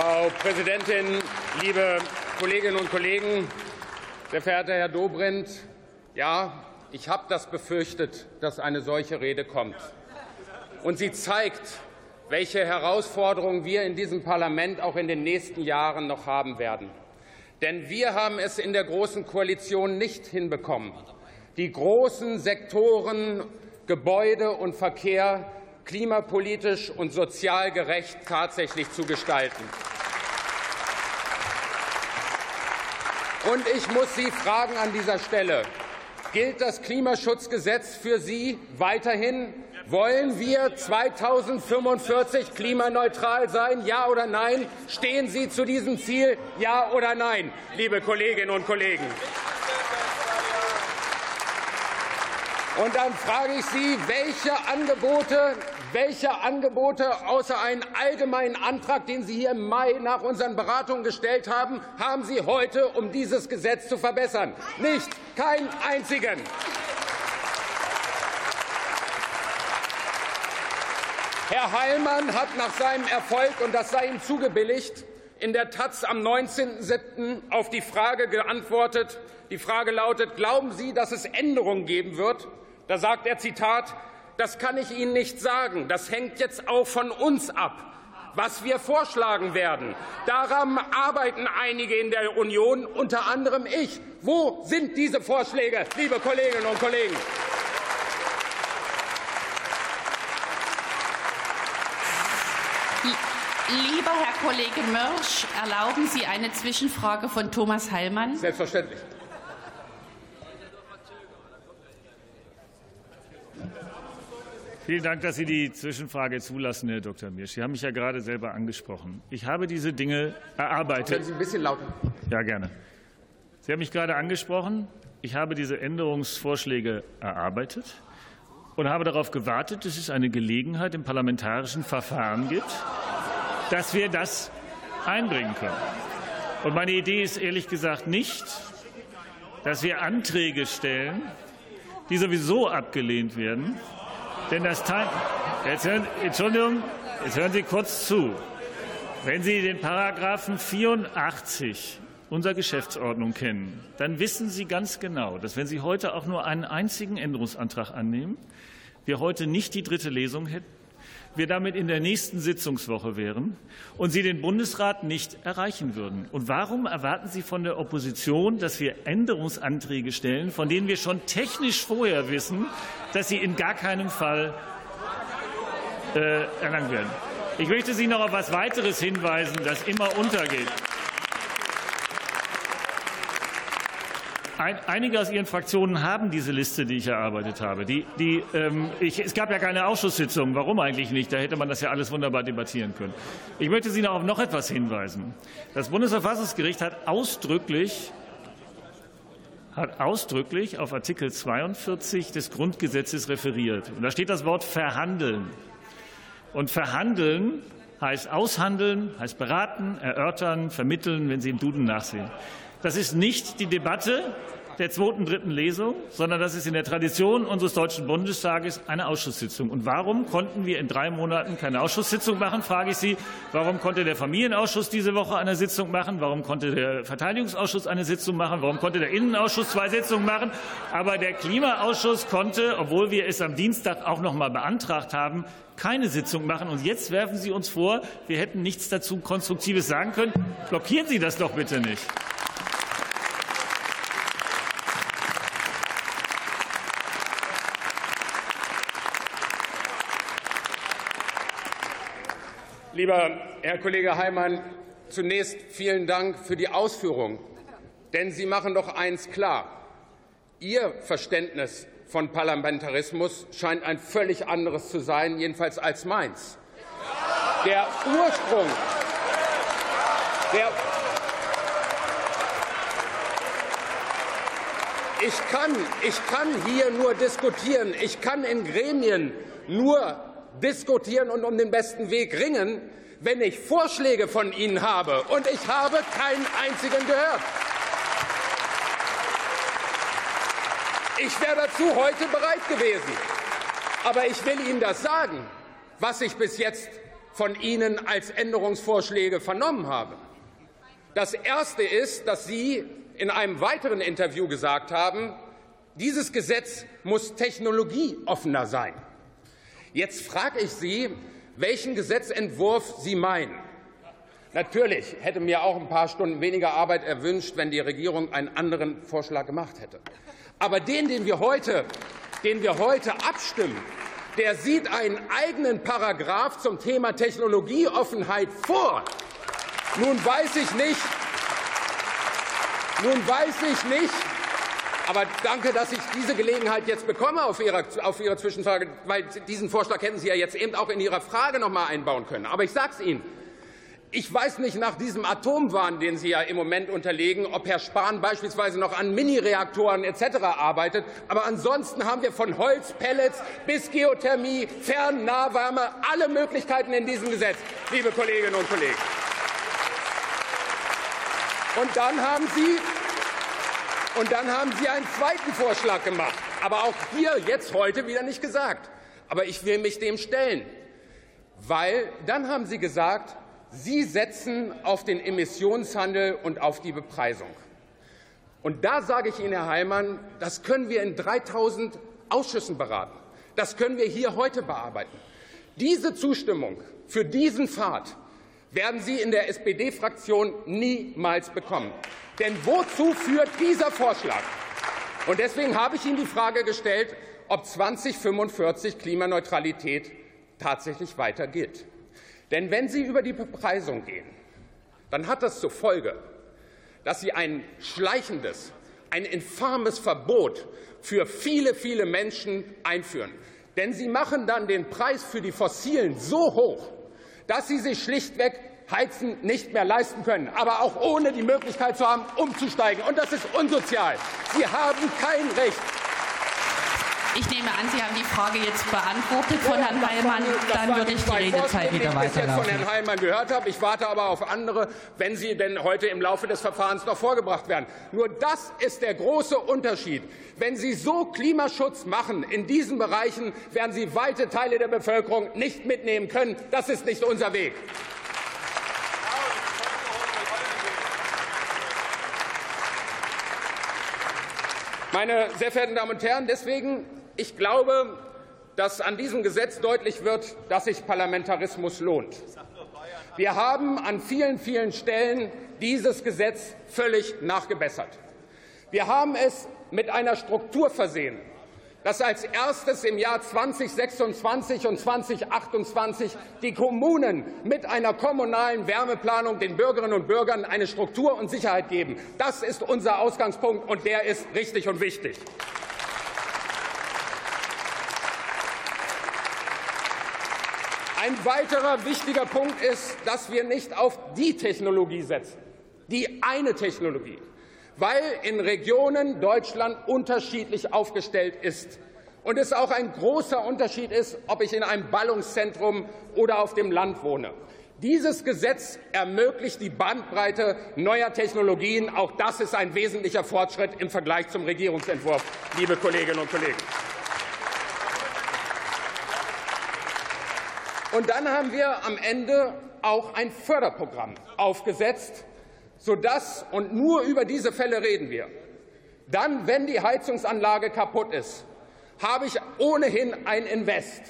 Frau Präsidentin, liebe Kolleginnen und Kollegen! Sehr verehrter Herr Dobrindt, ja, ich habe das befürchtet, dass eine solche Rede kommt. Und sie zeigt, welche Herausforderungen wir in diesem Parlament auch in den nächsten Jahren noch haben werden. Denn wir haben es in der Großen Koalition nicht hinbekommen, die großen Sektoren Gebäude und Verkehr klimapolitisch und sozial gerecht tatsächlich zu gestalten. Und ich muss Sie fragen an dieser Stelle, gilt das Klimaschutzgesetz für Sie weiterhin? Wollen wir 2045 klimaneutral sein? Ja oder nein? Stehen Sie zu diesem Ziel? Ja oder nein, liebe Kolleginnen und Kollegen? Und dann frage ich Sie, welche Angebote, welche Angebote außer einem allgemeinen Antrag, den Sie hier im Mai nach unseren Beratungen gestellt haben, haben Sie heute, um dieses Gesetz zu verbessern? Nicht, keinen einzigen. Herr Heilmann hat nach seinem Erfolg, und das sei ihm zugebilligt, in der Taz am 19.07. auf die Frage geantwortet. Die Frage lautet, glauben Sie, dass es Änderungen geben wird? Da sagt er Zitat, das kann ich Ihnen nicht sagen. Das hängt jetzt auch von uns ab, was wir vorschlagen werden. Daran arbeiten einige in der Union, unter anderem ich. Wo sind diese Vorschläge, liebe Kolleginnen und Kollegen? Lieber Herr Kollege Mörsch, erlauben Sie eine Zwischenfrage von Thomas Heilmann? Selbstverständlich. Vielen Dank, dass Sie die Zwischenfrage zulassen, Herr Dr. Mirsch. Sie haben mich ja gerade selber angesprochen. Ich habe diese Dinge erarbeitet. Können Sie ein bisschen lauter? Ja, gerne. Sie haben mich gerade angesprochen. Ich habe diese Änderungsvorschläge erarbeitet und habe darauf gewartet, dass es eine Gelegenheit im parlamentarischen Verfahren gibt, dass wir das einbringen können. Und meine Idee ist ehrlich gesagt nicht, dass wir Anträge stellen, die sowieso abgelehnt werden, denn das Time jetzt hören, Entschuldigung, jetzt hören Sie kurz zu. Wenn Sie den Paragraphen 84 unserer Geschäftsordnung kennen, dann wissen Sie ganz genau, dass wenn Sie heute auch nur einen einzigen Änderungsantrag annehmen, wir heute nicht die dritte Lesung hätten, wir damit in der nächsten Sitzungswoche wären und Sie den Bundesrat nicht erreichen würden. Und warum erwarten Sie von der Opposition, dass wir Änderungsanträge stellen, von denen wir schon technisch vorher wissen, dass sie in gar keinem Fall äh, erlangt werden? Ich möchte Sie noch auf etwas weiteres hinweisen, das immer untergeht. Einige aus Ihren Fraktionen haben diese Liste, die ich erarbeitet habe. Die, die, ähm, ich, es gab ja keine Ausschusssitzung. Warum eigentlich nicht? Da hätte man das ja alles wunderbar debattieren können. Ich möchte Sie noch auf noch etwas hinweisen. Das Bundesverfassungsgericht hat ausdrücklich hat ausdrücklich auf Artikel 42 des Grundgesetzes referiert. Und da steht das Wort verhandeln. Und verhandeln heißt aushandeln, heißt beraten, erörtern, vermitteln, wenn Sie im Duden nachsehen. Das ist nicht die Debatte der zweiten, dritten Lesung, sondern das ist in der Tradition unseres Deutschen Bundestages eine Ausschusssitzung. Und warum konnten wir in drei Monaten keine Ausschusssitzung machen, frage ich Sie. Warum konnte der Familienausschuss diese Woche eine Sitzung machen? Warum konnte der Verteidigungsausschuss eine Sitzung machen? Warum konnte der Innenausschuss zwei Sitzungen machen? Aber der Klimaausschuss konnte, obwohl wir es am Dienstag auch noch mal beantragt haben, keine Sitzung machen. Und jetzt werfen Sie uns vor, wir hätten nichts dazu Konstruktives sagen können. Blockieren Sie das doch bitte nicht. Lieber Herr Kollege Heimann, zunächst vielen Dank für die Ausführung. Denn Sie machen doch eins klar. Ihr Verständnis von Parlamentarismus scheint ein völlig anderes zu sein, jedenfalls als meins. Der Ursprung, der ich kann, ich kann hier nur diskutieren. Ich kann in Gremien nur diskutieren und um den besten Weg ringen, wenn ich Vorschläge von Ihnen habe. Und ich habe keinen einzigen gehört. Ich wäre dazu heute bereit gewesen. Aber ich will Ihnen das sagen, was ich bis jetzt von Ihnen als Änderungsvorschläge vernommen habe. Das erste ist, dass Sie in einem weiteren Interview gesagt haben, dieses Gesetz muss technologieoffener sein. Jetzt frage ich Sie, welchen Gesetzentwurf Sie meinen. Natürlich hätte mir auch ein paar Stunden weniger Arbeit erwünscht, wenn die Regierung einen anderen Vorschlag gemacht hätte. Aber den, den wir heute, den wir heute abstimmen, der sieht einen eigenen Paragraph zum Thema Technologieoffenheit vor. Nun weiß ich nicht, nun weiß ich nicht, aber danke, dass ich diese Gelegenheit jetzt bekomme auf Ihrer, auf Ihre Zwischenfrage, weil diesen Vorschlag hätten Sie ja jetzt eben auch in Ihrer Frage noch mal einbauen können. Aber ich sage es Ihnen. Ich weiß nicht nach diesem Atomwahn, den Sie ja im Moment unterlegen, ob Herr Spahn beispielsweise noch an Minireaktoren etc. arbeitet. Aber ansonsten haben wir von Holz, Pellets bis Geothermie, Fern-, Nahwärme alle Möglichkeiten in diesem Gesetz, liebe Kolleginnen und Kollegen. Und dann haben Sie und dann haben Sie einen zweiten Vorschlag gemacht, aber auch hier jetzt heute wieder nicht gesagt. Aber ich will mich dem stellen, weil dann haben Sie gesagt, Sie setzen auf den Emissionshandel und auf die Bepreisung. Und da sage ich Ihnen, Herr Heimann, das können wir in 3000 Ausschüssen beraten. Das können wir hier heute bearbeiten. Diese Zustimmung für diesen Pfad werden Sie in der SPD-Fraktion niemals bekommen. Denn wozu führt dieser Vorschlag? Und deswegen habe ich Ihnen die Frage gestellt, ob 2045 Klimaneutralität tatsächlich weiter gilt. Denn wenn Sie über die Bepreisung gehen, dann hat das zur Folge, dass Sie ein schleichendes, ein infames Verbot für viele, viele Menschen einführen. Denn Sie machen dann den Preis für die Fossilen so hoch, dass sie sich schlichtweg Heizen nicht mehr leisten können, aber auch ohne die Möglichkeit zu haben, umzusteigen. Und das ist unsozial. Sie haben kein Recht, ich nehme an, Sie haben die Frage jetzt beantwortet von Herrn Heilmann. Dann würde ich die Redezeit wieder weiterlaufen. Die ich jetzt von Herrn Heilmann gehört habe. Ich warte aber auf andere, wenn sie denn heute im Laufe des Verfahrens noch vorgebracht werden. Nur das ist der große Unterschied. Wenn Sie so Klimaschutz machen in diesen Bereichen, werden Sie weite Teile der Bevölkerung nicht mitnehmen können. Das ist nicht unser Weg. Meine sehr verehrten Damen und Herren, deswegen ich glaube, dass an diesem Gesetz deutlich wird, dass sich Parlamentarismus lohnt. Wir haben an vielen, vielen Stellen dieses Gesetz völlig nachgebessert. Wir haben es mit einer Struktur versehen, dass als erstes im Jahr 2026 und 2028 die Kommunen mit einer kommunalen Wärmeplanung den Bürgerinnen und Bürgern eine Struktur und Sicherheit geben. Das ist unser Ausgangspunkt, und der ist richtig und wichtig. Ein weiterer wichtiger Punkt ist, dass wir nicht auf die Technologie setzen, die eine Technologie, weil in Regionen Deutschland unterschiedlich aufgestellt ist und es auch ein großer Unterschied ist, ob ich in einem Ballungszentrum oder auf dem Land wohne. Dieses Gesetz ermöglicht die Bandbreite neuer Technologien. Auch das ist ein wesentlicher Fortschritt im Vergleich zum Regierungsentwurf, liebe Kolleginnen und Kollegen. Und dann haben wir am Ende auch ein Förderprogramm aufgesetzt, sodass, und nur über diese Fälle reden wir, dann, wenn die Heizungsanlage kaputt ist, habe ich ohnehin ein Invest,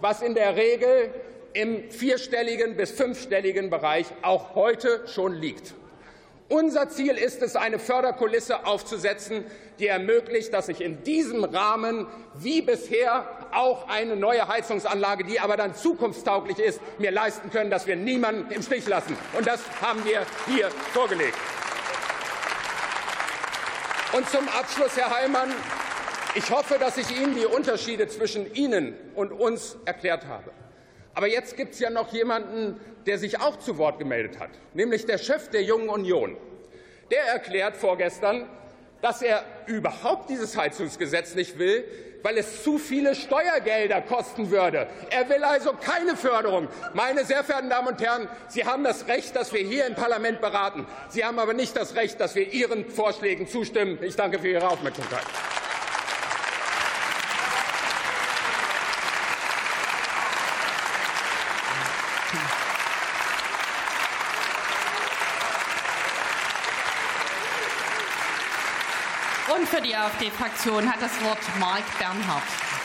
was in der Regel im vierstelligen bis fünfstelligen Bereich auch heute schon liegt. Unser Ziel ist es, eine Förderkulisse aufzusetzen, die ermöglicht, dass ich in diesem Rahmen wie bisher auch eine neue Heizungsanlage, die aber dann zukunftstauglich ist, mir leisten können, dass wir niemanden im Stich lassen. Und das haben wir hier vorgelegt. Und zum Abschluss, Herr Heimann, ich hoffe, dass ich Ihnen die Unterschiede zwischen Ihnen und uns erklärt habe. Aber jetzt gibt es ja noch jemanden, der sich auch zu Wort gemeldet hat, nämlich der Chef der Jungen Union. Der erklärt vorgestern, dass er überhaupt dieses Heizungsgesetz nicht will, weil es zu viele Steuergelder kosten würde. Er will also keine Förderung. Meine sehr verehrten Damen und Herren, Sie haben das Recht, dass wir hier im Parlament beraten. Sie haben aber nicht das Recht, dass wir Ihren Vorschlägen zustimmen. Ich danke für Ihre Aufmerksamkeit. Und für die AfD-Fraktion hat das Wort Marc Bernhard.